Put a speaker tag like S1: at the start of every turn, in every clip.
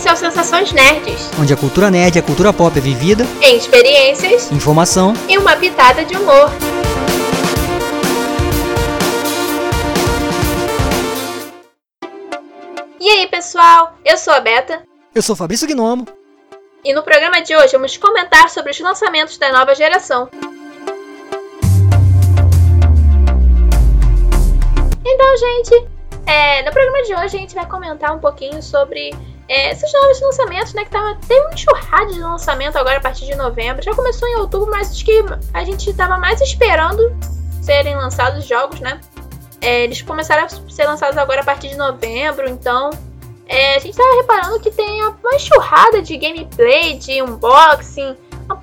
S1: Esse é o Sensações Nerds,
S2: onde a cultura nerd e a cultura pop é vivida
S1: em experiências,
S2: informação
S1: e uma pitada de humor. E aí, pessoal? Eu sou a Beta.
S2: Eu sou Fabrício Gnomo.
S1: E no programa de hoje vamos comentar sobre os lançamentos da nova geração. Então, gente, é, no programa de hoje a gente vai comentar um pouquinho sobre é, esses novos lançamentos, né? Que tava, tem um enxurrado de lançamento agora a partir de novembro. Já começou em outubro, mas acho que a gente tava mais esperando serem lançados jogos, né? É, eles começaram a ser lançados agora a partir de novembro, então é, a gente tava reparando que tem uma enxurrada de gameplay, de unboxing,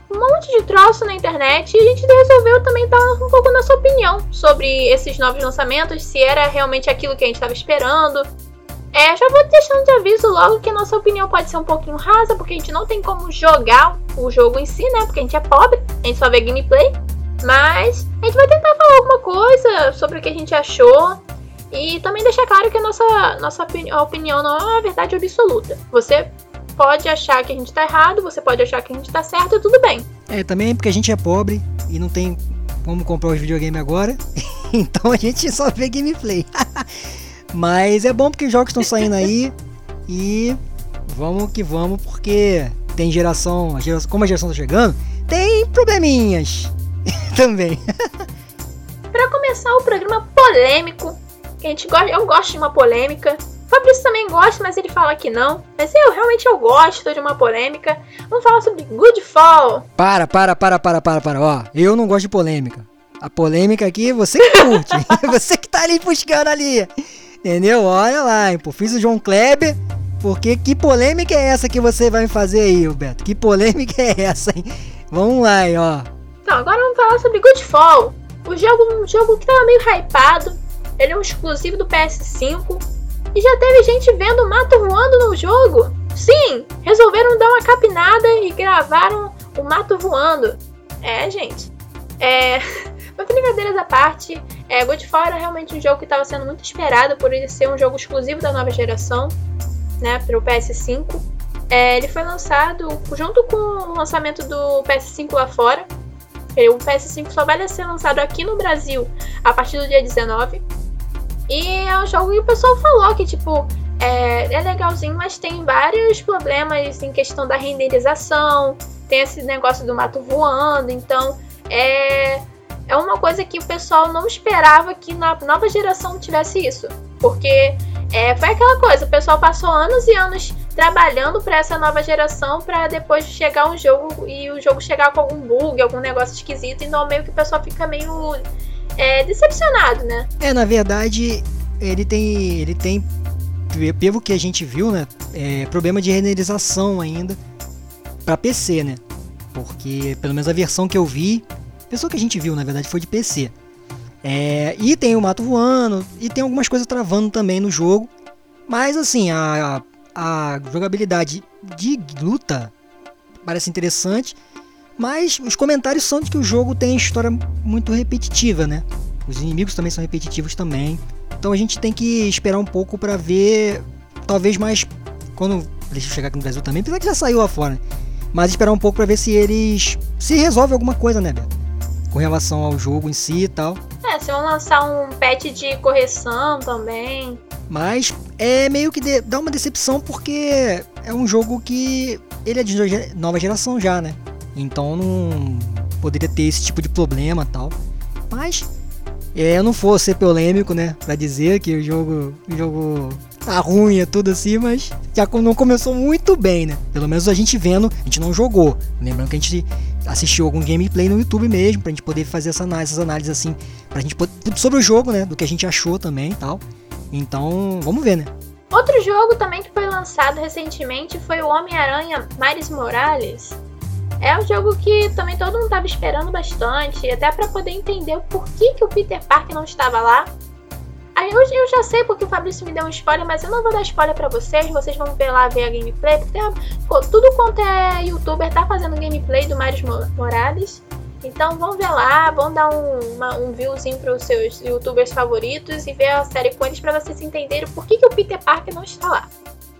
S1: um monte de troço na internet e a gente resolveu também dar um pouco nossa opinião sobre esses novos lançamentos, se era realmente aquilo que a gente estava esperando. É, já vou deixando de aviso logo que a nossa opinião pode ser um pouquinho rasa, porque a gente não tem como jogar o jogo em si, né? Porque a gente é pobre, a gente só vê gameplay. Mas a gente vai tentar falar alguma coisa sobre o que a gente achou. E também deixar claro que a nossa, nossa opinião não é uma verdade absoluta. Você pode achar que a gente tá errado, você pode achar que a gente tá certo tudo bem.
S2: É, também porque a gente é pobre e não tem como comprar os videogames agora. então a gente só vê gameplay. Mas é bom porque os jogos estão saindo aí e vamos que vamos, porque tem geração, a geração como a geração tá chegando, tem probleminhas também.
S1: Para começar o programa polêmico, que a gente gosta, eu gosto de uma polêmica. Fabrício também gosta, mas ele fala que não. Mas eu realmente eu gosto de uma polêmica. Vamos falar sobre Goodfall.
S2: Para, para, para, para, para, para. Ó, eu não gosto de polêmica. A polêmica aqui, você que curte. você que tá ali buscando ali. Entendeu? Olha lá, hein, pô. Fiz o João Kleber. Porque que polêmica é essa que você vai me fazer aí, Beto? Que polêmica é essa, hein? Vamos lá, hein, ó.
S1: Então, agora vamos falar sobre Goodfall. O jogo, um jogo que tava meio hypado. Ele é um exclusivo do PS5 e já teve gente vendo mato voando no jogo. Sim, resolveram dar uma capinada e gravaram o mato voando. É, gente. É. Mas brincadeiras à parte, é, Godfall era realmente um jogo que estava sendo muito esperado por ele ser um jogo exclusivo da nova geração, né, para o PS5. É, ele foi lançado junto com o lançamento do PS5 lá fora. O PS5 só vai ser lançado aqui no Brasil a partir do dia 19. E é um jogo que o pessoal falou que, tipo, é, é legalzinho, mas tem vários problemas em questão da renderização, tem esse negócio do mato voando, então é, é uma coisa que o pessoal não esperava que na nova geração tivesse isso. Porque é, foi aquela coisa, o pessoal passou anos e anos trabalhando para essa nova geração para depois chegar um jogo e o jogo chegar com algum bug, algum negócio esquisito, então meio que o pessoal fica meio é, decepcionado, né?
S2: É, na verdade, ele tem. Ele tem. Pelo que a gente viu, né? É, problema de renderização ainda para PC, né? Porque, pelo menos a versão que eu vi, a versão que a gente viu, na verdade, foi de PC. É, e tem o mato voando, e tem algumas coisas travando também no jogo. Mas assim, a, a jogabilidade de luta parece interessante. Mas os comentários são de que o jogo tem história muito repetitiva, né? Os inimigos também são repetitivos também. Então a gente tem que esperar um pouco para ver, talvez mais quando deixa eu chegar aqui no Brasil também, apesar que já saiu lá fora. Né? Mas esperar um pouco para ver se eles se resolve alguma coisa, né, Beto? Com relação ao jogo em si e tal.
S1: É, se vão lançar um patch de correção também.
S2: Mas é meio que de, dá uma decepção porque é um jogo que ele é de nova geração já, né? Então não poderia ter esse tipo de problema tal. Mas é, eu não for ser polêmico, né? Pra dizer que o jogo, o jogo tá ruim, é tudo assim, mas já não começou muito bem, né? Pelo menos a gente vendo, a gente não jogou. Lembrando que a gente assistiu algum gameplay no YouTube mesmo, pra gente poder fazer essa análise, essas análises assim, pra gente poder, sobre o jogo, né? Do que a gente achou também e tal. Então, vamos ver, né?
S1: Outro jogo também que foi lançado recentemente foi o Homem-Aranha Miles Morales. É um jogo que também todo mundo estava esperando bastante, até para poder entender o porquê que o Peter Parker não estava lá. Aí eu, eu já sei porque o Fabrício me deu um spoiler, mas eu não vou dar spoiler para vocês, vocês vão ver lá ver a gameplay, porque tudo quanto é youtuber tá fazendo gameplay do Miles Morales. Então vão ver lá, vão dar um, uma, um viewzinho para os seus youtubers favoritos e ver a série com eles para vocês entenderem por que, que o Peter Parker não está lá.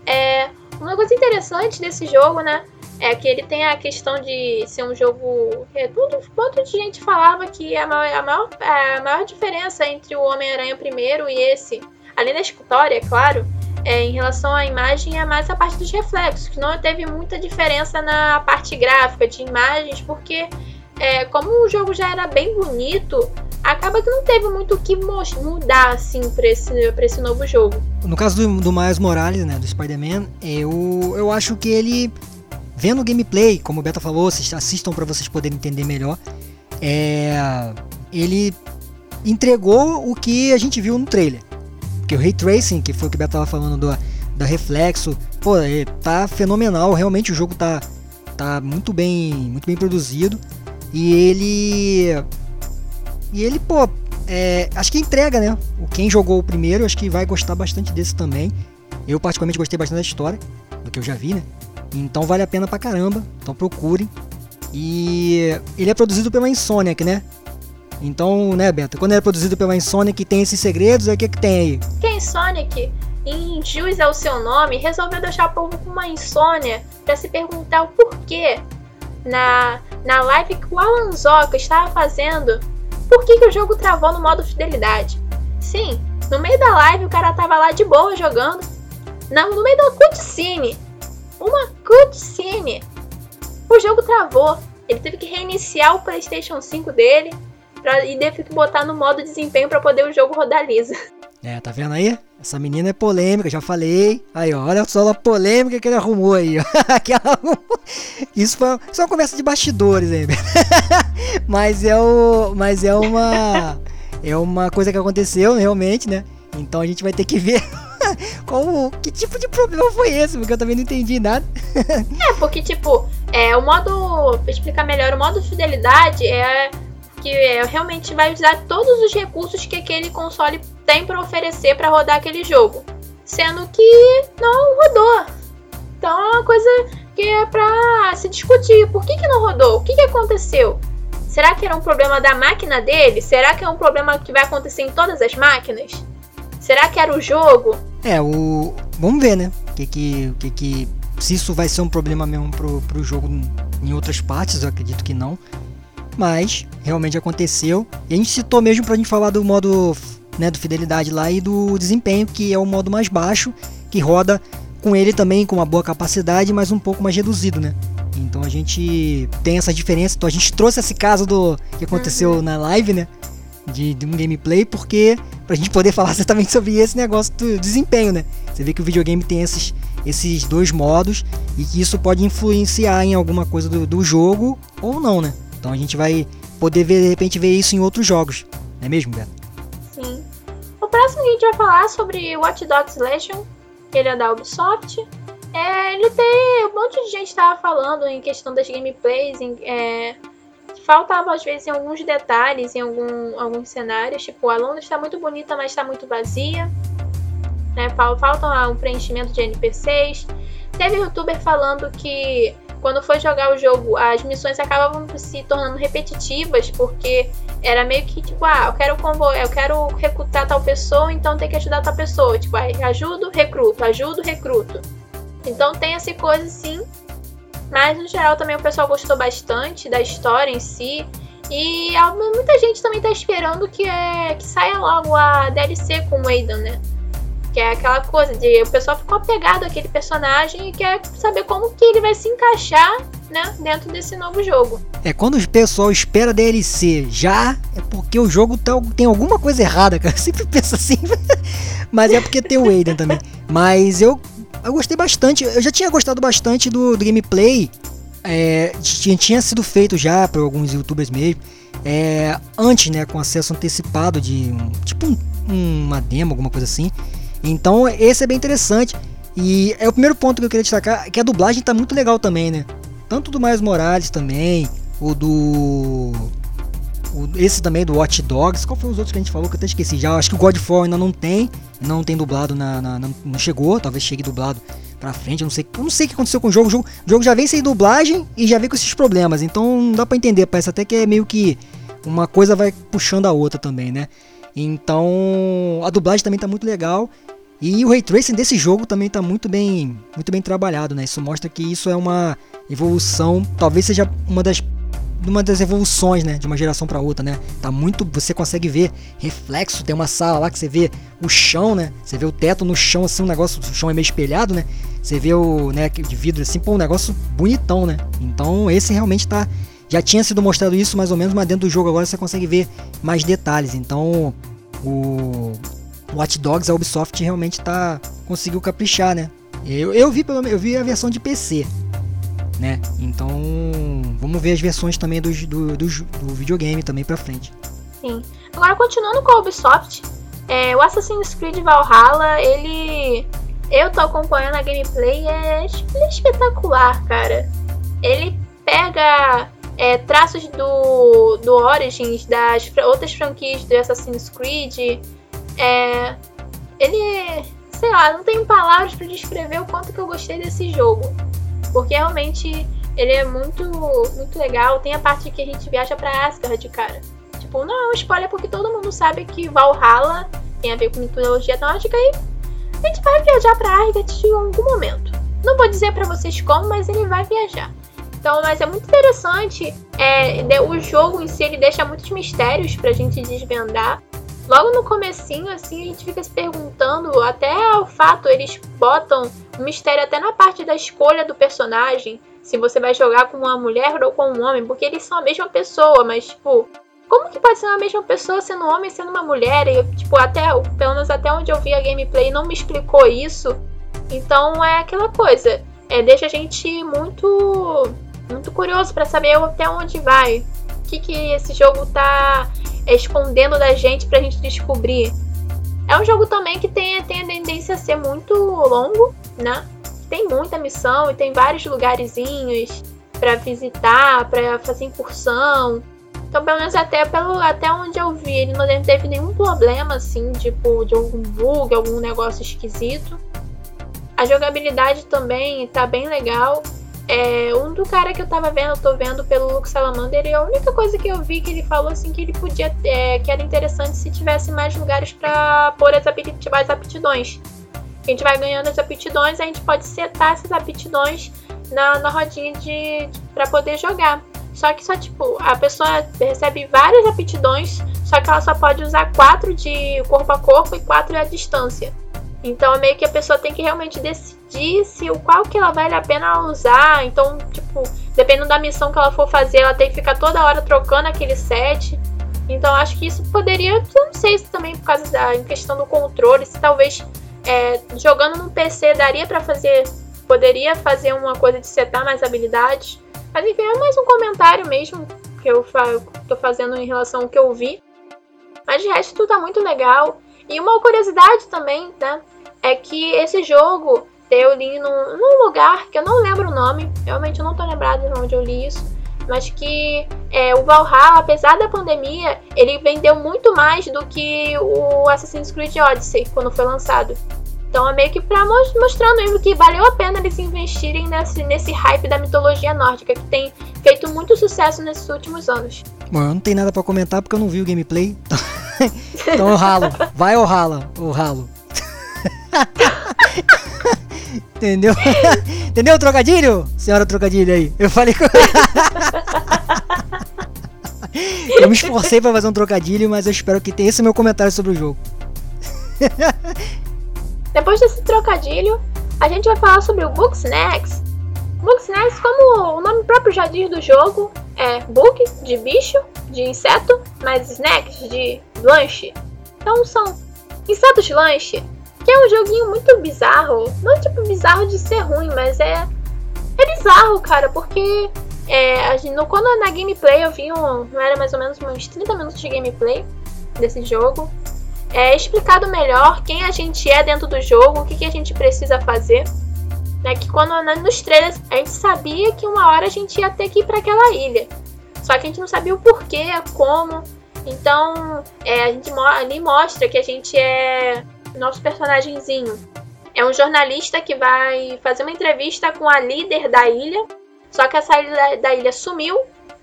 S1: É, Uma coisa interessante desse jogo, né? É que ele tem a questão de ser um jogo. É, um monte de gente falava que a maior, a maior, a maior diferença entre o Homem-Aranha primeiro e esse, além da história, é claro, é, em relação à imagem é mais a parte dos reflexos, que não teve muita diferença na parte gráfica de imagens, porque é, como o jogo já era bem bonito, acaba que não teve muito o que mudar assim para esse, esse novo jogo.
S2: No caso do, do Miles Morales, né, do Spider-Man, eu, eu acho que ele vendo o gameplay, como o Beta falou, vocês assistam para vocês poderem entender melhor. É, ele entregou o que a gente viu no trailer. Porque o Ray Tracing, que foi o que o Beta tava falando do, da reflexo, pô, é, tá fenomenal, realmente o jogo tá, tá muito bem, muito bem produzido. E ele e ele, pô, é, acho que entrega, né? Quem jogou o primeiro, acho que vai gostar bastante desse também. Eu particularmente gostei bastante da história, do que eu já vi, né? Então vale a pena pra caramba. Então procurem. E ele é produzido pela Insomniac, né? Então, né, Beta? Quando é produzido pela Insomniac tem esses segredos, o que, que tem aí?
S1: Que a Insomniac, em Jus é o seu nome, resolveu deixar o povo com uma insônia para se perguntar o porquê. Na, na live que o Alan Zoka estava fazendo, por que, que o jogo travou no modo fidelidade? Sim, no meio da live o cara tava lá de boa jogando. No meio da cutscene uma cutscene. O jogo travou. Ele teve que reiniciar o PlayStation 5 dele pra, e teve que botar no modo desempenho para poder o jogo rodar lisa.
S2: É, tá vendo aí? Essa menina é polêmica, já falei. Aí, ó, olha só a polêmica que ele arrumou aí, ó. Isso foi isso é uma conversa de bastidores aí. mas é o, mas é uma é uma coisa que aconteceu realmente, né? Então a gente vai ter que ver Como, que tipo de problema foi esse? Porque eu também não entendi nada.
S1: é, porque, tipo, é, o modo. Explicar melhor, o modo fidelidade é que é, realmente vai usar todos os recursos que aquele console tem para oferecer para rodar aquele jogo. Sendo que não rodou. Então é uma coisa que é pra se discutir. Por que, que não rodou? O que, que aconteceu? Será que era um problema da máquina dele? Será que é um problema que vai acontecer em todas as máquinas? Será que era o jogo?
S2: É, o. Vamos ver, né? Que que, que, que se isso vai ser um problema mesmo pro, pro jogo em outras partes, eu acredito que não. Mas realmente aconteceu. E a gente citou mesmo pra gente falar do modo né, do fidelidade lá e do desempenho, que é o modo mais baixo, que roda com ele também com uma boa capacidade, mas um pouco mais reduzido, né? Então a gente tem essa diferença. Então a gente trouxe esse caso do que aconteceu uhum. na live, né? De, de um gameplay, porque pra gente poder falar exatamente sobre esse negócio do desempenho, né? Você vê que o videogame tem esses, esses dois modos e que isso pode influenciar em alguma coisa do, do jogo ou não, né? Então a gente vai poder ver, de repente ver isso em outros jogos, não é mesmo, Beto?
S1: Sim. O próximo que a gente vai falar sobre Watch Dogs Legion, que ele é da Ubisoft. É, ele tem. Um monte de gente estava falando em questão das gameplays, em, é, faltava às vezes em alguns detalhes, em algum, alguns cenários. Tipo, a Londres está muito bonita, mas está muito vazia. Né? Falta um preenchimento de NPCs. Teve youtuber falando que quando foi jogar o jogo, as missões acabavam se tornando repetitivas, porque era meio que tipo, ah, eu quero convo eu quero recrutar tal pessoa, então tem que ajudar tal pessoa. Tipo, ah, ajudo, recruto, ajudo, recruto. Então tem essa coisa assim mas no geral também o pessoal gostou bastante da história em si. E muita gente também tá esperando que, é, que saia logo a DLC com o Aidan, né? Que é aquela coisa de o pessoal ficou apegado àquele personagem e quer saber como que ele vai se encaixar, né, dentro desse novo jogo.
S2: É, quando o pessoal espera DLC já, é porque o jogo tá, tem alguma coisa errada, cara. Eu sempre penso assim. Mas é porque tem o Aiden também. Mas eu eu gostei bastante. Eu já tinha gostado bastante do, do gameplay. É, tinha, tinha sido feito já por alguns youtubers mesmo. É, antes, né? Com acesso antecipado de um, tipo um, uma demo, alguma coisa assim. Então esse é bem interessante. E é o primeiro ponto que eu queria destacar, que a dublagem tá muito legal também, né? Tanto do Miles Morales também, o do o, esse também do Watch Dogs. Qual foi os outros que a gente falou que eu até esqueci já? Acho que o Godfall ainda não tem. Não tem dublado na, na, na Não chegou, talvez chegue dublado pra frente. Eu não sei, eu não sei o que aconteceu com o jogo. O jogo, o jogo já vem sem dublagem e já vem com esses problemas. Então não dá pra entender. Parece até que é meio que uma coisa vai puxando a outra também, né? Então a dublagem também tá muito legal. E o ray tracing desse jogo também está muito bem, muito bem trabalhado, né? Isso mostra que isso é uma evolução, talvez seja uma das uma das evoluções, né, de uma geração para outra, né? Tá muito, você consegue ver reflexo, tem uma sala lá que você vê o chão, né? Você vê o teto no chão assim, um negócio, o chão é meio espelhado, né? Você vê o, né, de vidro assim, pô, um negócio bonitão, né? Então, esse realmente tá já tinha sido mostrado isso mais ou menos, mas dentro do jogo agora você consegue ver mais detalhes. Então, o Watch Dogs, a Ubisoft realmente tá conseguiu caprichar, né? Eu, eu vi pelo eu vi a versão de PC, né? Então, vamos ver as versões também do, do, do, videogame também pra frente.
S1: Sim. Agora, continuando com a Ubisoft, é, o Assassin's Creed Valhalla, ele. Eu tô acompanhando a gameplay, é espetacular, cara. Ele pega é, traços do, do Origins, das outras franquias do Assassin's Creed. É, ele, sei lá, não tenho palavras para descrever o quanto que eu gostei desse jogo. Porque realmente ele é muito, muito legal. Tem a parte que a gente viaja pra Asgard, cara. Tipo, não é um spoiler porque todo mundo sabe que Valhalla tem a ver com mitologia nórdica e a gente vai viajar pra Asgard em algum momento. Não vou dizer para vocês como, mas ele vai viajar. Então, mas é muito interessante. É, o jogo em si ele deixa muitos mistérios pra gente desvendar. Logo no comecinho, assim, a gente fica se perguntando, até o fato, eles botam um mistério até na parte da escolha do personagem. Se você vai jogar com uma mulher ou com um homem, porque eles são a mesma pessoa, mas tipo, como que pode ser a mesma pessoa sendo um homem sendo uma mulher? E, tipo, até, pelo menos até onde eu vi a gameplay não me explicou isso. Então é aquela coisa. É, deixa a gente muito muito curioso para saber até onde vai. O que, que esse jogo tá escondendo da gente pra gente descobrir. É um jogo também que tem, tem a tendência a ser muito longo, né? Tem muita missão e tem vários lugarzinhos para visitar, para fazer incursão. Então, pelo menos até, pelo, até onde eu vi, ele não teve nenhum problema, assim, tipo, de algum bug, algum negócio esquisito. A jogabilidade também tá bem legal. É, um do cara que eu tava vendo, eu tô vendo pelo Luke Salamander, e a única coisa que eu vi que ele falou assim que ele podia é, que era interessante se tivesse mais lugares para pôr as, aptidões. A gente vai ganhando as aptidões, a gente pode setar essas aptidões na, na rodinha de, de para poder jogar. Só que só tipo, a pessoa recebe várias aptidões, só que ela só pode usar quatro de corpo a corpo e quatro à distância. Então é meio que a pessoa tem que realmente decidir se o qual que ela vale a pena usar. Então, tipo, dependendo da missão que ela for fazer, ela tem que ficar toda hora trocando aquele set. Então acho que isso poderia, eu não sei se também por causa da questão do controle, se talvez é, jogando no PC daria para fazer, poderia fazer uma coisa de setar mais habilidades. Mas enfim, é mais um comentário mesmo que eu tô fazendo em relação ao que eu vi. Mas de resto tudo tá muito legal. E uma curiosidade também, né? É que esse jogo eu li num, num lugar que eu não lembro o nome, realmente eu não tô lembrado de onde eu li isso, mas que é, o Valhalla, apesar da pandemia, ele vendeu muito mais do que o Assassin's Creed Odyssey quando foi lançado. Então é meio que pra mostrando mesmo que valeu a pena eles investirem nesse, nesse hype da mitologia nórdica, que tem feito muito sucesso nesses últimos anos.
S2: Bom, eu não tenho nada para comentar porque eu não vi o gameplay. então eu ralo. Vai ou rala? Ou ralo. Entendeu? Entendeu o trocadilho? Senhora trocadilho aí. Eu falei com. eu me esforcei para fazer um trocadilho, mas eu espero que tenha esse meu comentário sobre o jogo.
S1: Depois desse trocadilho, a gente vai falar sobre o Book Book Snacks, como o nome próprio já diz do jogo, é book de bicho, de inseto, mais snacks de lanche. Então são insetos lanche, que é um joguinho muito bizarro. Não é tipo bizarro de ser ruim, mas é é bizarro, cara, porque é, no, quando na gameplay eu vi um, não era mais ou menos uns 30 minutos de gameplay desse jogo. É explicado melhor quem a gente é dentro do jogo, o que, que a gente precisa fazer. Né, que quando nos trailers a gente sabia que uma hora a gente ia ter que ir para aquela ilha. Só que a gente não sabia o porquê, como. Então, é, a gente ali mostra que a gente é nosso personagemzinho. É um jornalista que vai fazer uma entrevista com a líder da ilha. Só que essa ilha da, da ilha sumiu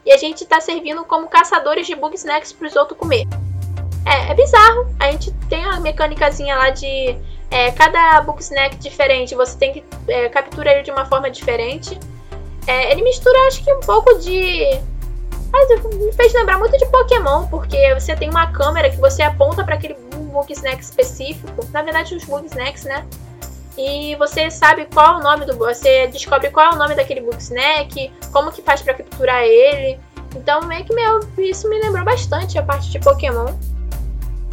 S1: e a gente tá servindo como caçadores de bug snacks pros outros comer. É, é bizarro. A gente tem a mecânicazinha lá de É, cada book snack diferente, você tem que é, capturar ele de uma forma diferente. É, ele mistura, acho que um pouco de. me fez lembrar muito de Pokémon, porque você tem uma câmera que você aponta para aquele book snack específico. Na verdade, os book snacks, né? E você sabe qual é o nome do. Você descobre qual é o nome daquele book snack, como que faz para capturar ele. Então, meio que meu, isso me lembrou bastante a parte de Pokémon.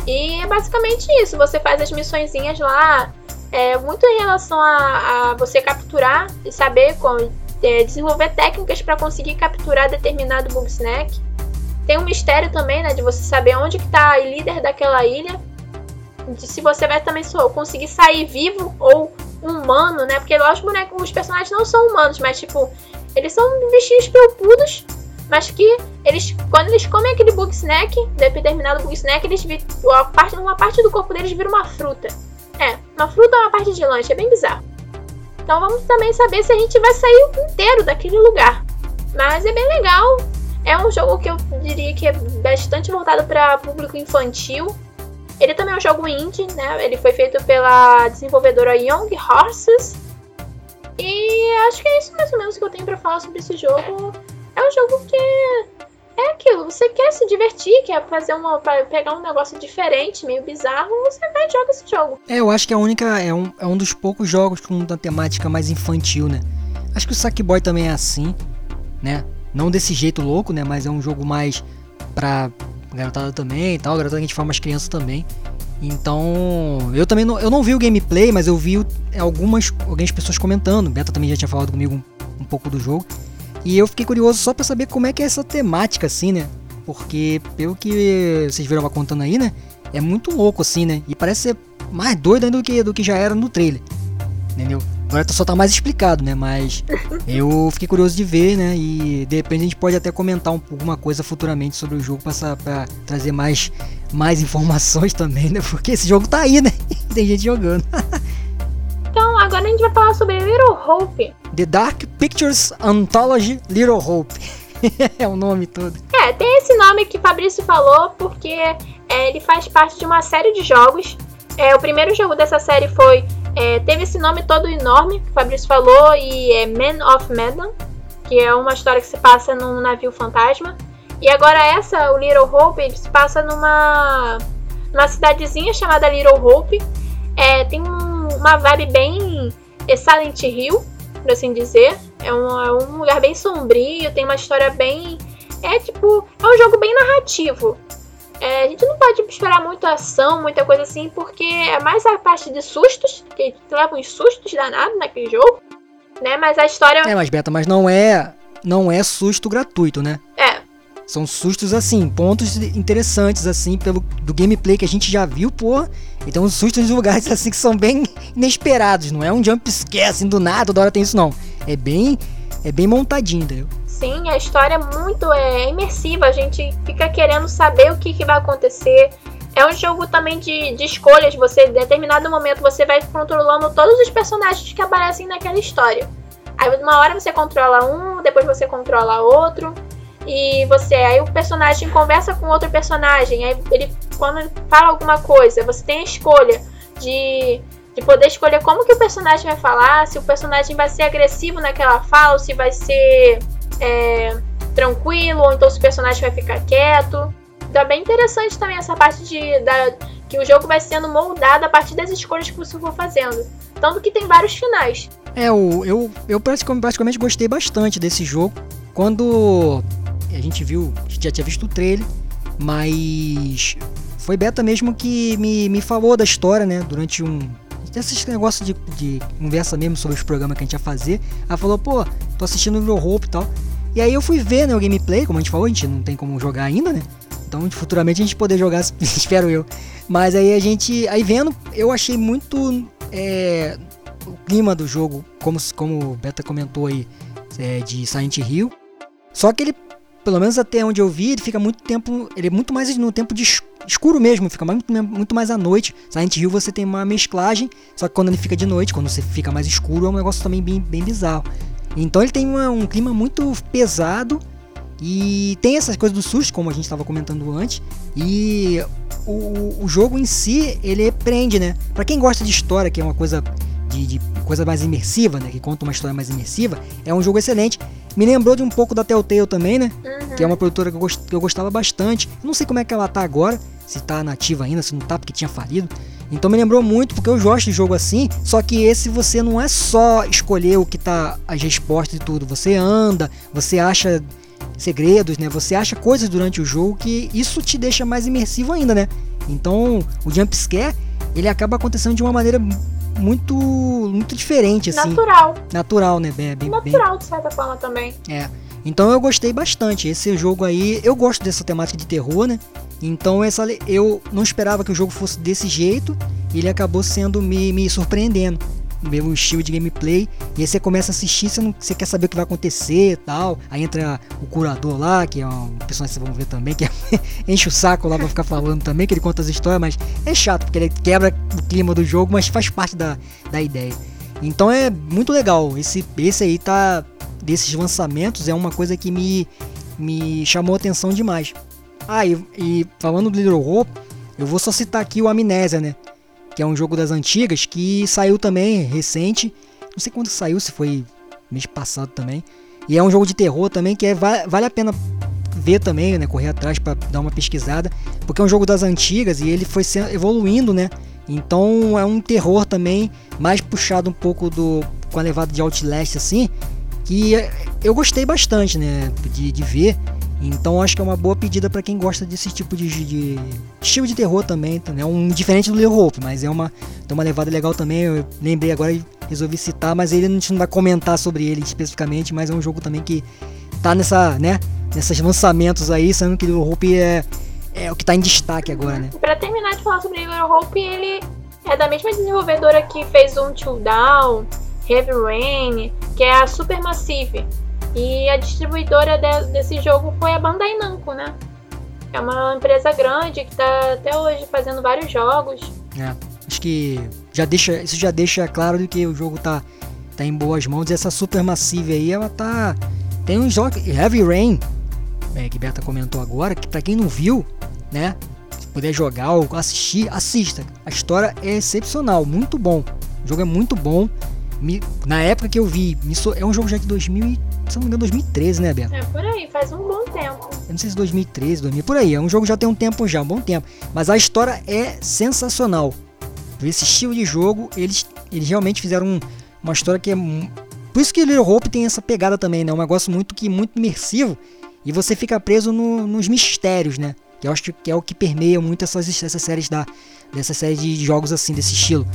S1: E é basicamente isso. Você faz as missõezinhas lá, é, muito em relação a, a você capturar e saber como é, desenvolver técnicas para conseguir capturar determinado bug snack. Tem um mistério também, né, de você saber onde que tá a líder daquela ilha. De se você vai também conseguir sair vivo ou humano, né? Porque lógico, né, os personagens não são humanos, mas tipo, eles são bichinhos pelpudos mas que eles, quando eles comem aquele bug snack, determinado bug snack, eles uma parte, uma parte do corpo deles vira uma fruta. É, uma fruta ou uma parte de lanche, é bem bizarro. Então vamos também saber se a gente vai sair inteiro daquele lugar. Mas é bem legal. É um jogo que eu diria que é bastante voltado para público infantil. Ele também é um jogo indie, né? Ele foi feito pela desenvolvedora Young Horses. E acho que é isso mais ou menos que eu tenho para falar sobre esse jogo. É um jogo que é aquilo, você quer se divertir, quer fazer uma. pegar um negócio diferente, meio bizarro, você vai e joga esse jogo.
S2: É, eu acho que a única. É um, é um dos poucos jogos com uma temática mais infantil, né? Acho que o Sackboy também é assim, né? Não desse jeito louco, né? Mas é um jogo mais pra garotada também e tal. Garotada que a gente fala mais criança também. Então, eu também não, eu não vi o gameplay, mas eu vi algumas, algumas pessoas comentando. Beta também já tinha falado comigo um, um pouco do jogo. E eu fiquei curioso só para saber como é que é essa temática, assim, né? Porque, pelo que vocês viram contando aí, né? É muito louco, assim, né? E parece ser mais doido do que, do que já era no trailer. Entendeu? Agora só tá mais explicado, né? Mas eu fiquei curioso de ver, né? E de repente a gente pode até comentar um, alguma coisa futuramente sobre o jogo pra, pra trazer mais, mais informações também, né? Porque esse jogo tá aí, né? Tem gente jogando.
S1: então, agora a gente vai falar sobre Little Hope.
S2: The Dark Pictures Anthology Little Hope. é o nome todo.
S1: É, tem esse nome que Fabrício falou porque é, ele faz parte de uma série de jogos. É, o primeiro jogo dessa série foi. É, teve esse nome todo enorme que o Fabrício falou e é Man of Medan, que é uma história que se passa num navio fantasma. E agora essa, o Little Hope, ele se passa numa, numa cidadezinha chamada Little Hope. É, tem um, uma vibe bem Silent Hill, por assim dizer. É um, é um lugar bem sombrio, tem uma história bem. É tipo. É um jogo bem narrativo. É, a gente não pode esperar muita ação, muita coisa assim, porque é mais a parte de sustos, que leva uns sustos danados naquele jogo, né? Mas a história.
S2: É, mas Beta, mas não é. Não é susto gratuito, né?
S1: É.
S2: São sustos assim, pontos interessantes assim pelo do gameplay que a gente já viu, pô. Então os sustos em lugares assim que são bem inesperados, não é um jump scare assim do nada, toda hora tem isso não. É bem é bem montadinho, entendeu?
S1: Sim, a história é muito é, imersiva, a gente fica querendo saber o que, que vai acontecer. É um jogo também de, de escolhas, você em determinado momento você vai controlando todos os personagens que aparecem naquela história. Aí uma hora você controla um, depois você controla outro e você aí o personagem conversa com outro personagem, aí ele quando fala alguma coisa, você tem a escolha de, de poder escolher como que o personagem vai falar, se o personagem vai ser agressivo naquela fala, ou se vai ser é, tranquilo, ou então se o personagem vai ficar quieto. Então é bem interessante também essa parte de da, que o jogo vai sendo moldado a partir das escolhas que você for fazendo. Tanto que tem vários finais.
S2: É, eu, eu, eu praticamente gostei bastante desse jogo. Quando a gente viu, a gente já tinha visto o trailer, mas foi Beta mesmo que me, me falou da história, né? Durante um. Esses negócios de, de conversa mesmo sobre os programas que a gente ia fazer. Ela falou, pô, tô assistindo o Little Hope e tal. E aí eu fui ver né, o gameplay, como a gente falou, a gente não tem como jogar ainda, né? Então futuramente a gente poder jogar, espero eu. Mas aí a gente. Aí vendo, eu achei muito. É, o clima do jogo, como, como o Beta comentou aí, é, de Silent Hill. Só que ele pelo menos até onde eu vi, ele fica muito tempo. Ele é muito mais no tempo de escuro mesmo, fica muito, muito mais à noite. Silent Hill você tem uma mesclagem, só que quando ele fica de noite, quando você fica mais escuro, é um negócio também bem, bem bizarro. Então ele tem uma, um clima muito pesado e tem essas coisas do susto, como a gente estava comentando antes. E o, o jogo em si, ele prende, né? Pra quem gosta de história, que é uma coisa de, de, coisa mais imersiva, né? Que conta uma história mais imersiva, é um jogo excelente. Me lembrou de um pouco da Telltale também, né? Uhum. Que é uma produtora que eu, gost, que eu gostava bastante. Não sei como é que ela tá agora, se tá nativa ainda, se não tá, porque tinha falido. Então me lembrou muito, porque eu gosto de jogo assim, só que esse você não é só escolher o que tá as respostas e tudo. Você anda, você acha segredos, né? Você acha coisas durante o jogo que isso te deixa mais imersivo ainda, né? Então, o jump scare, ele acaba acontecendo de uma maneira muito muito diferente assim.
S1: Natural.
S2: Natural, né? Bem,
S1: bem, Natural de certa forma também.
S2: É. Então eu gostei bastante. Esse jogo aí, eu gosto dessa temática de terror, né? Então essa eu não esperava que o jogo fosse desse jeito e ele acabou sendo me, me surpreendendo mesmo estilo de gameplay. E aí você começa a assistir, você, não, você quer saber o que vai acontecer e tal. Aí entra o curador lá, que é um personagem que vocês vão ver também, que enche o saco lá pra ficar falando também, que ele conta as histórias, mas é chato, porque ele quebra o clima do jogo, mas faz parte da, da ideia. Então é muito legal. Esse, esse aí tá. Desses lançamentos é uma coisa que me, me chamou a atenção demais. Ah, e, e falando do Little Hope, eu vou só citar aqui o Amnésia, né? Que é um jogo das antigas que saiu também recente. Não sei quando saiu, se foi mês passado também. E é um jogo de terror também que é, vale a pena ver também, né, correr atrás para dar uma pesquisada, porque é um jogo das antigas e ele foi evoluindo, né? Então é um terror também mais puxado um pouco do com a levada de Outlast assim, que eu gostei bastante, né, de, de ver. Então acho que é uma boa pedida para quem gosta desse tipo de, de, estilo de terror também, né? Um diferente do Little Hope, mas é uma tem uma levada legal também. Eu lembrei agora e resolvi citar, mas ele a gente não vai comentar sobre ele especificamente, mas é um jogo também que tá nessa, né, nesses lançamentos aí, sendo que Little Hope é é o que tá em destaque agora, né?
S1: Para terminar de falar sobre Little Hope, ele é da mesma desenvolvedora que fez um Till Down, Heavy Rain, que é a Supermassive. E a distribuidora de, desse jogo foi a Bandai Namco, né? É uma empresa grande que está até hoje fazendo vários jogos.
S2: É, acho que já deixa, isso já deixa claro de que o jogo tá, tá em boas mãos. E essa Supermassive aí, ela tá. Tem uns jogos. Heavy Rain, é, que Berta comentou agora, que para quem não viu, né? Se puder jogar ou assistir, assista. A história é excepcional, muito bom. O jogo é muito bom. Me, na época que eu vi, so, é um jogo já de 2000 se não me engano, 2013, né, Beto?
S1: É, por aí, faz um bom tempo. Eu
S2: não sei se 2013, 2000, por aí. É um jogo que já tem um tempo já, um bom tempo. Mas a história é sensacional. Esse estilo de jogo, eles, eles realmente fizeram um, uma história que é. Por isso que Little Hope tem essa pegada também, né? É um negócio muito, que, muito imersivo. E você fica preso no, nos mistérios, né? Que eu acho que é o que permeia muito essas, essas séries da. Dessa série de jogos assim, desse estilo.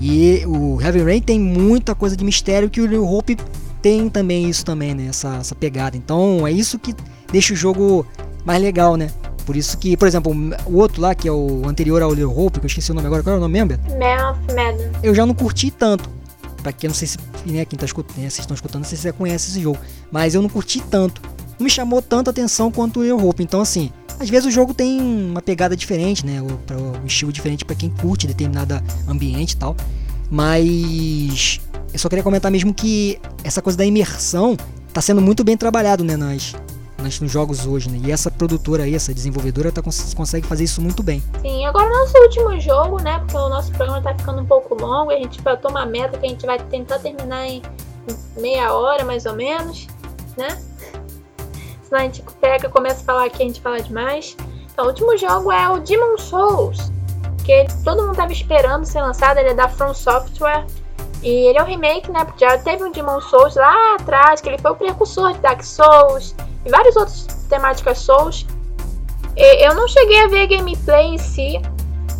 S2: E o Heavy Rain tem muita coisa de mistério que o Little Hope tem também isso também, né? Essa, essa pegada. Então é isso que deixa o jogo mais legal, né? Por isso que, por exemplo, o outro lá, que é o anterior ao Little Hope, que eu esqueci o nome agora, qual é o nome mesmo?
S1: Man of Madden.
S2: Eu já não curti tanto. Pra quem não sei se né, quem tá escutando, né, vocês estão escutando, não sei se você conhece esse jogo. Mas eu não curti tanto. Não me chamou tanta atenção quanto o Little Hope. Então, assim, às vezes o jogo tem uma pegada diferente, né? Um estilo diferente para quem curte determinado ambiente e tal. Mas eu só queria comentar mesmo que essa coisa da imersão está sendo muito bem trabalhado, né, nas, nas, nos jogos hoje, né? E essa produtora aí, essa desenvolvedora, tá, consegue fazer isso muito bem.
S1: Sim, agora nosso último jogo, né? Porque o nosso programa tá ficando um pouco longo, a gente vai tomar meta que a gente vai tentar terminar em meia hora, mais ou menos, né? Senão a gente pega, começa a falar aqui, a gente fala demais. Então, o último jogo é o Demon Souls, que todo mundo tava esperando ser lançado, ele é da From Software. E ele é um remake, né? Já teve um Demon Souls lá atrás, que ele foi o precursor de Dark Souls e vários outros temáticas Souls. E eu não cheguei a ver a gameplay em si,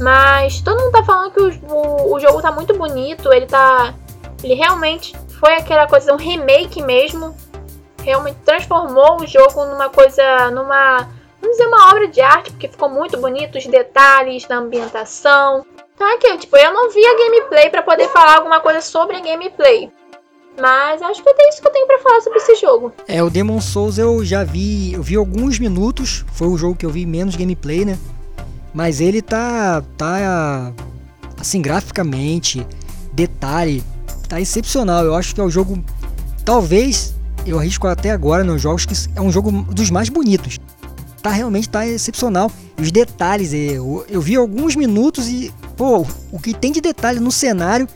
S1: mas todo mundo tá falando que o, o, o, jogo tá muito bonito, ele tá. Ele realmente foi aquela coisa, um remake mesmo. Realmente transformou o jogo numa coisa. numa. Dizer, uma obra de arte, porque ficou muito bonito os detalhes da ambientação, então aqui, tipo, eu não vi a gameplay para poder falar alguma coisa sobre a gameplay. Mas acho que é isso que eu tenho para falar sobre esse jogo.
S2: É, o Demon Souls eu já vi, eu vi alguns minutos, foi o jogo que eu vi menos gameplay, né? Mas ele tá tá assim graficamente, detalhe, tá excepcional. Eu acho que é o jogo talvez eu arrisco até agora nos jogos que é um jogo dos mais bonitos. Tá realmente tá excepcional os detalhes. Eu, eu vi alguns minutos e, pô, o que tem de detalhe no cenário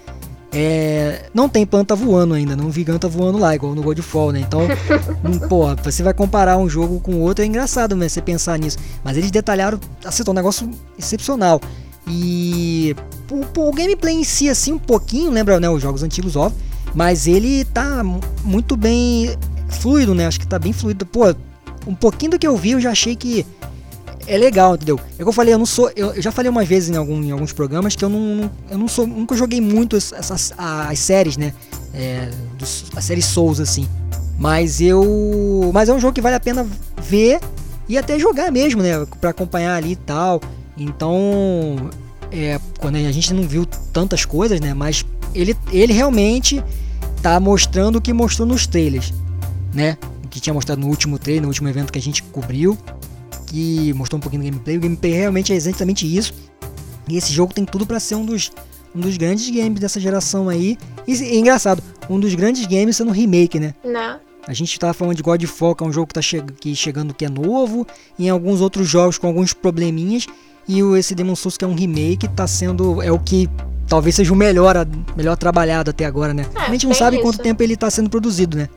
S2: é, não tem planta voando ainda, não vi planta voando lá, igual no Godfall, né? Então, pô, você vai comparar um jogo com outro, é engraçado né, você pensar nisso. Mas eles detalharam, assim, um negócio excepcional. E o, o, gameplay em si, assim, um pouquinho, lembra, né, os jogos antigos, óbvio, mas ele tá muito bem fluido, né? Acho que tá bem fluido. Pô, um pouquinho do que eu vi, eu já achei que é legal, entendeu? É que eu falei, eu não sou. Eu, eu já falei umas vezes em, algum, em alguns programas que eu não, eu não sou. Nunca joguei muito essas as séries, né? É, dos, Souls, assim. Mas eu. Mas é um jogo que vale a pena ver e até jogar mesmo, né? Pra acompanhar ali e tal. Então. É, quando a gente não viu tantas coisas, né? Mas ele, ele realmente tá mostrando o que mostrou nos trailers, né? Que tinha mostrado no último trailer, no último evento que a gente cobriu que mostrou um pouquinho do gameplay. O gameplay realmente é exatamente isso. E esse jogo tem tudo para ser um dos, um dos grandes games dessa geração aí. E, é engraçado, um dos grandes games sendo remake, né?
S1: Não.
S2: A gente tava falando de Godfall, que é um jogo que tá che que chegando que é novo, e em alguns outros jogos com alguns probleminhas, e o esse Demon Souls que é um remake, tá sendo é o que talvez seja o melhor melhor trabalhado até agora, né? É, a gente não sabe isso. quanto tempo ele tá sendo produzido, né?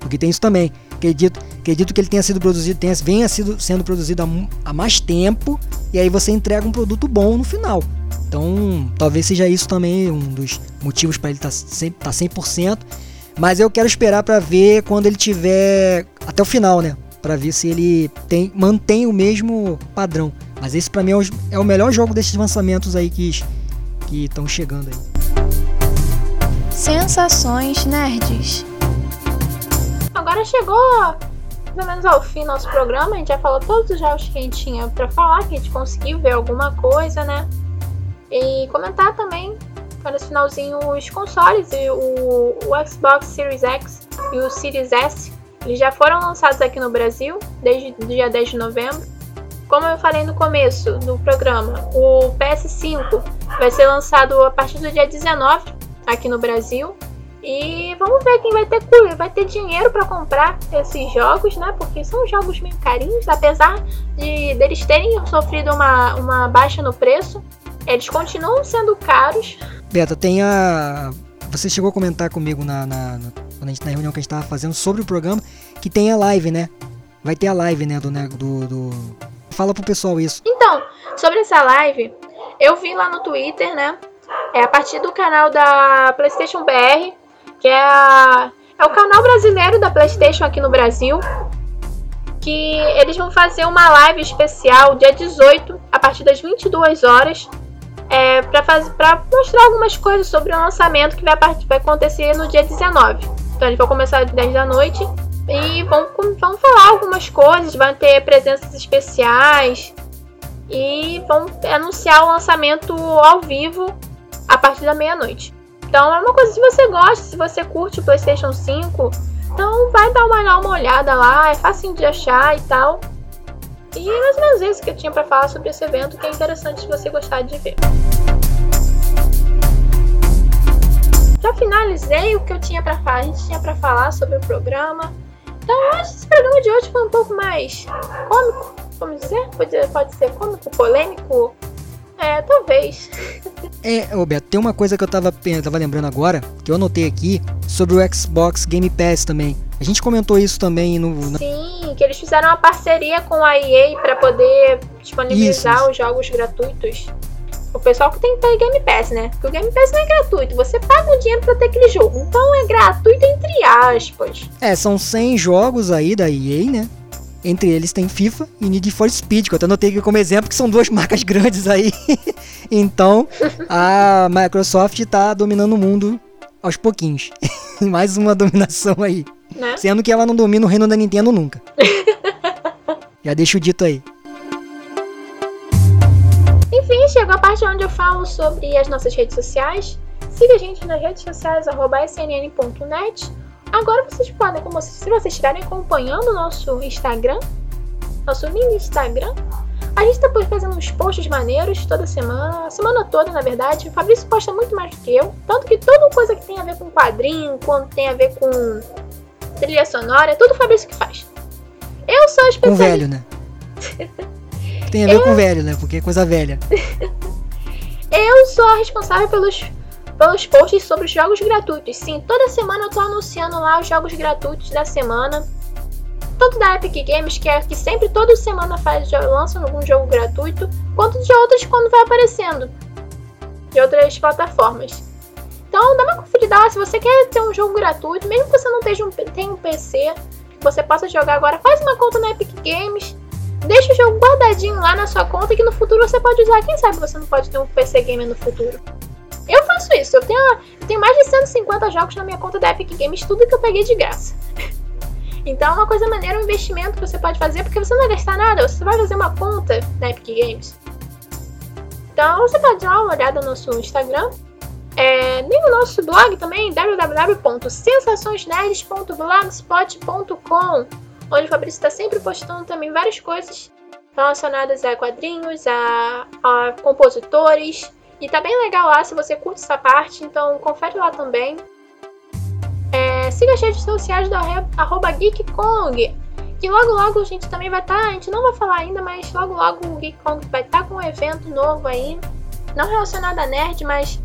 S2: Porque tem isso também. Acredito, acredito que ele tenha sido produzido, tenha, venha sido, sendo produzido há, há mais tempo, e aí você entrega um produto bom no final. Então, talvez seja isso também um dos motivos para ele estar tá 100%. Tá mas eu quero esperar para ver quando ele tiver até o final, né? Para ver se ele tem, mantém o mesmo padrão. Mas esse para mim é o, é o, melhor jogo desses lançamentos aí que estão chegando aí.
S3: Sensações nerds
S1: agora chegou pelo menos ao fim do nosso programa. A gente já falou todos os jogos que a gente tinha pra falar, que a gente conseguiu ver alguma coisa, né? E comentar também, para esse finalzinho, os consoles, o, o Xbox Series X e o Series S. Eles já foram lançados aqui no Brasil, desde o dia 10 de novembro. Como eu falei no começo do programa, o PS5 vai ser lançado a partir do dia 19 aqui no Brasil e vamos ver quem vai ter vai ter dinheiro para comprar esses jogos, né? Porque são jogos meio carinhos, apesar de deles terem sofrido uma, uma baixa no preço, eles continuam sendo caros.
S2: Beta, tem a. Você chegou a comentar comigo na, na, na, na reunião que a gente estava fazendo sobre o programa que tem a live, né? Vai ter a live, né? Do, né, do, do... Fala pro pessoal isso.
S1: Então, sobre essa live, eu vi lá no Twitter, né? É a partir do canal da PlayStation BR que é, a, é o canal brasileiro da PlayStation aqui no Brasil. Que eles vão fazer uma live especial dia 18, a partir das 22 horas, é, para mostrar algumas coisas sobre o lançamento que vai, vai acontecer no dia 19. Então eles vão começar às 10 da noite e vão, vão falar algumas coisas, vão ter presenças especiais e vão anunciar o lançamento ao vivo a partir da meia-noite. Então é uma coisa se você gosta, se você curte o PlayStation 5, então vai dar uma, uma olhada lá, é fácil de achar e tal. E mais ou menos isso que eu tinha para falar sobre esse evento, que é interessante se você gostar de ver. Já finalizei o que eu tinha para falar, a gente tinha para falar sobre o programa. Então eu acho que esse programa de hoje foi um pouco mais cômico, vamos dizer, pode, pode ser cômico, polêmico, é, talvez.
S2: É, Roberto, tem uma coisa que eu tava, tava lembrando agora, que eu anotei aqui, sobre o Xbox Game Pass também. A gente comentou isso também no.
S1: Na... Sim, que eles fizeram uma parceria com a EA para poder disponibilizar isso, isso. os jogos gratuitos. O pessoal que tem que ter Game Pass, né? Porque o Game Pass não é gratuito, você paga um dinheiro pra ter aquele jogo. Então é gratuito entre aspas.
S2: É, são 100 jogos aí da EA, né? Entre eles tem FIFA e Need for Speed, que eu até notei aqui como exemplo, que são duas marcas grandes aí. então, a Microsoft está dominando o mundo aos pouquinhos. Mais uma dominação aí. Né? Sendo que ela não domina o reino da Nintendo nunca. Já deixo dito aí.
S1: Enfim, chegou a parte onde eu falo sobre as nossas redes sociais. Siga a gente nas redes sociais, arroba snn.net Agora vocês podem, como se vocês estiverem acompanhando o nosso Instagram, nosso mini Instagram, a gente está fazendo uns posts maneiros toda semana, a semana toda, na verdade. O Fabrício posta muito mais do que eu. Tanto que toda coisa que tem a ver com quadrinho, quando tem a ver com trilha sonora, é tudo o Fabrício que faz. Eu sou especialista.
S2: Um velho, né? tem a ver eu... com velho, né? Porque é coisa velha.
S1: eu sou a responsável pelos, pelos posts sobre os jogos gratuitos. Sim, toda semana eu tô anunciando lá os jogos gratuitos da semana. Tanto da Epic Games, que é que sempre toda semana faz, lança algum jogo gratuito, quanto de outras quando vai aparecendo. De outras plataformas. Então dá uma conferida lá, se você quer ter um jogo gratuito, mesmo que você não tenha um, tenha um PC, você possa jogar agora, faz uma conta na Epic Games, deixa o jogo guardadinho lá na sua conta que no futuro você pode usar. Quem sabe você não pode ter um PC Gamer no futuro. Eu faço isso, eu tenho, tenho mais de 150 jogos na minha conta da Epic Games, tudo que eu peguei de graça. Então é uma coisa maneira, um investimento que você pode fazer, porque você não vai gastar nada, você vai fazer uma conta na Epic Games. Então você pode dar uma olhada no nosso Instagram, é, nem no nosso blog também, www.sensaçõesnerds.blogspot.com, onde o Fabrício está sempre postando também várias coisas relacionadas a quadrinhos, a, a compositores. E tá bem legal lá se você curte essa parte, então confere lá também. É, siga as redes sociais do arroba GeekKong, que logo logo a gente também vai estar, tá, a gente não vai falar ainda, mas logo logo o GeekKong vai estar tá com um evento novo aí, não relacionado a nerd, mas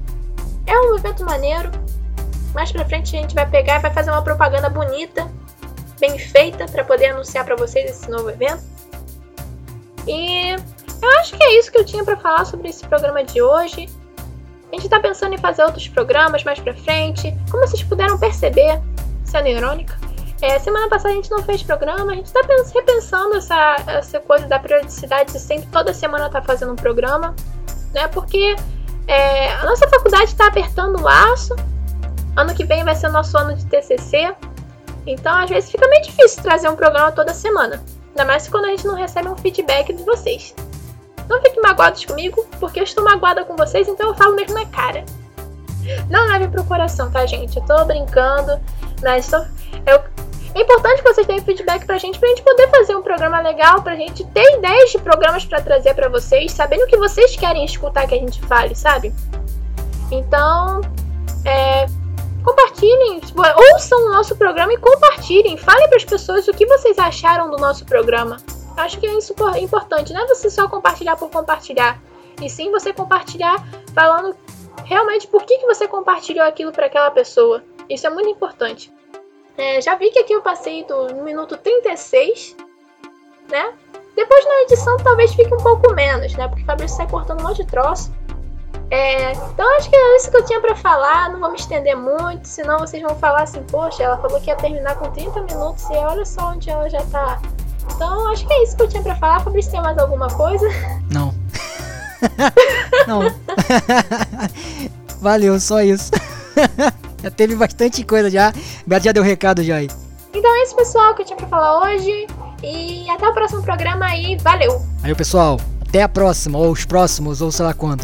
S1: é um evento maneiro. Mais pra frente a gente vai pegar e vai fazer uma propaganda bonita, bem feita, para poder anunciar para vocês esse novo evento. E eu acho que é isso que eu tinha para falar sobre esse programa de hoje. A gente tá pensando em fazer outros programas mais pra frente. Como vocês puderam perceber, sendo irônica, é, semana passada a gente não fez programa, a gente tá repensando essa, essa coisa da periodicidade de sempre toda semana tá fazendo um programa, né? Porque é, a nossa faculdade está apertando o laço. Ano que vem vai ser o nosso ano de TCC. Então, às vezes, fica meio difícil trazer um programa toda semana. Ainda mais quando a gente não recebe um feedback de vocês. Não fiquem magoados comigo, porque eu estou magoada com vocês, então eu falo mesmo na cara. Não leve pro coração, tá, gente? Eu tô brincando, mas tô... eu é importante que vocês deem feedback pra gente, pra gente poder fazer um programa legal, pra gente ter ideias de programas para trazer para vocês, sabendo o que vocês querem escutar que a gente fale, sabe? Então, é, compartilhem, ouçam o nosso programa e compartilhem. Falem para as pessoas o que vocês acharam do nosso programa. Acho que é isso importante, não é você só compartilhar por compartilhar, e sim você compartilhar falando realmente por que, que você compartilhou aquilo para aquela pessoa. Isso é muito importante. É, já vi que aqui eu passei do minuto 36, né? Depois na edição talvez fique um pouco menos, né? Porque o Fabrício sai cortando um monte de troço. É, então acho que é isso que eu tinha para falar. Não vou me estender muito, senão vocês vão falar assim: Poxa, ela falou que ia terminar com 30 minutos e olha só onde ela já tá. Então acho que é isso que eu tinha para falar. Fabrício, tem mais alguma coisa?
S2: Não. Não. Valeu, só isso. Já teve bastante coisa já. Beto já deu recado já aí.
S1: Então é isso, pessoal, que eu tinha pra falar hoje. E até o próximo programa aí. Valeu!
S2: Aí, pessoal. Até a próxima, ou os próximos, ou sei lá quando.